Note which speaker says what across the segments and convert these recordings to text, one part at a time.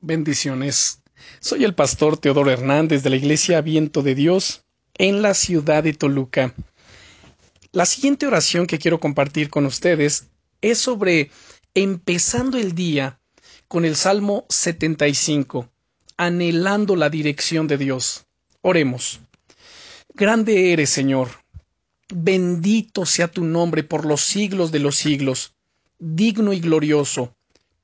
Speaker 1: Bendiciones. Soy el pastor Teodoro Hernández de la Iglesia Viento de Dios en la ciudad de Toluca. La siguiente oración que quiero compartir con ustedes es sobre empezando el día con el Salmo 75, anhelando la dirección de Dios. Oremos. Grande eres, Señor. Bendito sea tu nombre por los siglos de los siglos, digno y glorioso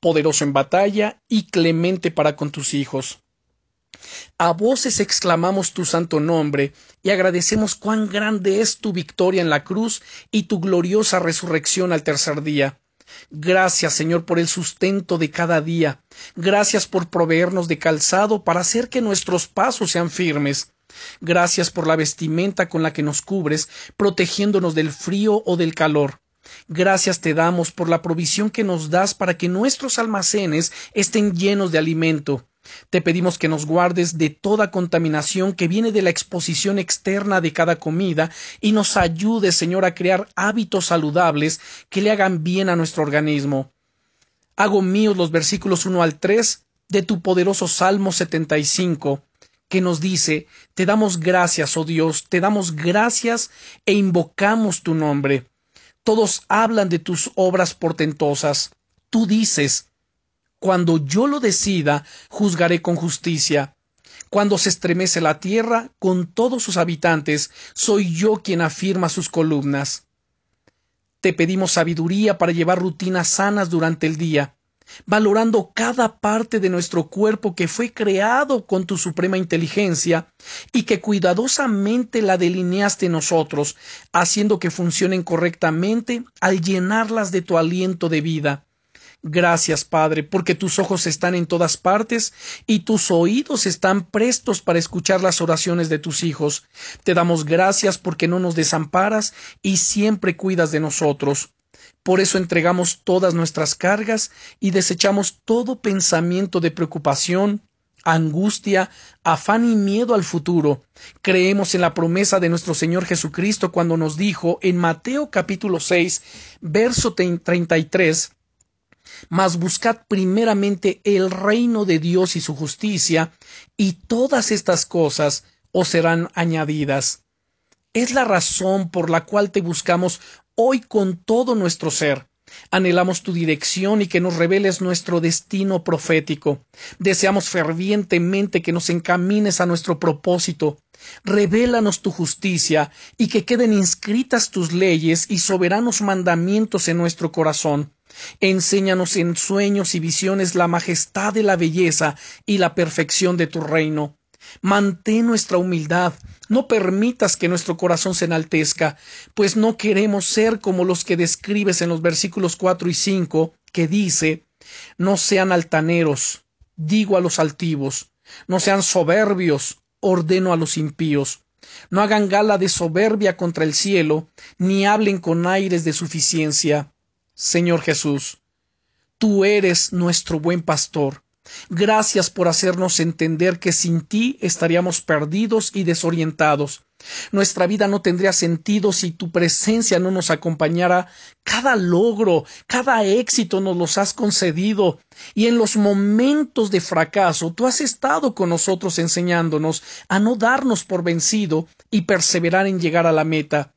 Speaker 1: poderoso en batalla y clemente para con tus hijos. A voces exclamamos tu santo nombre y agradecemos cuán grande es tu victoria en la cruz y tu gloriosa resurrección al tercer día. Gracias, Señor, por el sustento de cada día. Gracias por proveernos de calzado para hacer que nuestros pasos sean firmes. Gracias por la vestimenta con la que nos cubres, protegiéndonos del frío o del calor. Gracias te damos por la provisión que nos das para que nuestros almacenes estén llenos de alimento. Te pedimos que nos guardes de toda contaminación que viene de la exposición externa de cada comida y nos ayudes, Señor, a crear hábitos saludables que le hagan bien a nuestro organismo. Hago míos los versículos 1 al 3 de tu poderoso Salmo 75, que nos dice, Te damos gracias, oh Dios, te damos gracias e invocamos tu nombre. Todos hablan de tus obras portentosas. Tú dices, cuando yo lo decida, juzgaré con justicia. Cuando se estremece la tierra con todos sus habitantes, soy yo quien afirma sus columnas. Te pedimos sabiduría para llevar rutinas sanas durante el día valorando cada parte de nuestro cuerpo que fue creado con tu suprema inteligencia y que cuidadosamente la delineaste nosotros, haciendo que funcionen correctamente al llenarlas de tu aliento de vida. Gracias, Padre, porque tus ojos están en todas partes y tus oídos están prestos para escuchar las oraciones de tus hijos. Te damos gracias porque no nos desamparas y siempre cuidas de nosotros. Por eso entregamos todas nuestras cargas y desechamos todo pensamiento de preocupación, angustia, afán y miedo al futuro. Creemos en la promesa de nuestro Señor Jesucristo cuando nos dijo en Mateo capítulo 6, verso 33, mas buscad primeramente el reino de Dios y su justicia, y todas estas cosas os serán añadidas. Es la razón por la cual te buscamos hoy con todo nuestro ser. Anhelamos tu dirección y que nos reveles nuestro destino profético. Deseamos fervientemente que nos encamines a nuestro propósito. Revélanos tu justicia y que queden inscritas tus leyes y soberanos mandamientos en nuestro corazón. Enséñanos en sueños y visiones la majestad de la belleza y la perfección de tu reino. Mantén nuestra humildad, no permitas que nuestro corazón se enaltezca, pues no queremos ser como los que describes en los versículos cuatro y cinco, que dice No sean altaneros, digo a los altivos, no sean soberbios, ordeno a los impíos. No hagan gala de soberbia contra el cielo, ni hablen con aires de suficiencia. Señor Jesús, tú eres nuestro buen pastor Gracias por hacernos entender que sin ti estaríamos perdidos y desorientados. Nuestra vida no tendría sentido si tu presencia no nos acompañara. Cada logro, cada éxito nos los has concedido. Y en los momentos de fracaso tú has estado con nosotros enseñándonos a no darnos por vencido y perseverar en llegar a la meta.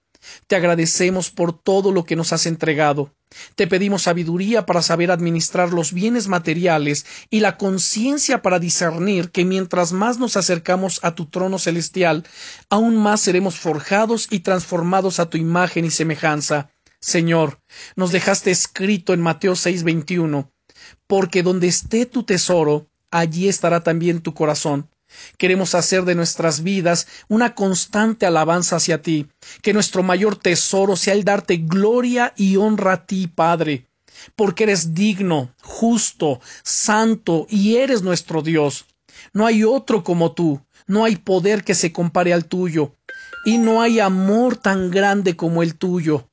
Speaker 1: Te agradecemos por todo lo que nos has entregado. Te pedimos sabiduría para saber administrar los bienes materiales y la conciencia para discernir que mientras más nos acercamos a tu trono celestial, aún más seremos forjados y transformados a tu imagen y semejanza. Señor, nos dejaste escrito en Mateo 6:21, porque donde esté tu tesoro, allí estará también tu corazón. Queremos hacer de nuestras vidas una constante alabanza hacia ti, que nuestro mayor tesoro sea el darte gloria y honra a ti, Padre, porque eres digno, justo, santo y eres nuestro Dios. No hay otro como tú, no hay poder que se compare al tuyo, y no hay amor tan grande como el tuyo.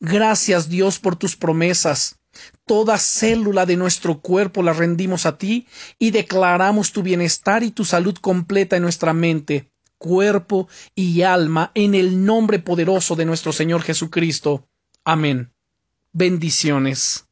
Speaker 1: Gracias Dios por tus promesas. Toda célula de nuestro cuerpo la rendimos a ti y declaramos tu bienestar y tu salud completa en nuestra mente, cuerpo y alma en el nombre poderoso de nuestro Señor Jesucristo. Amén. Bendiciones.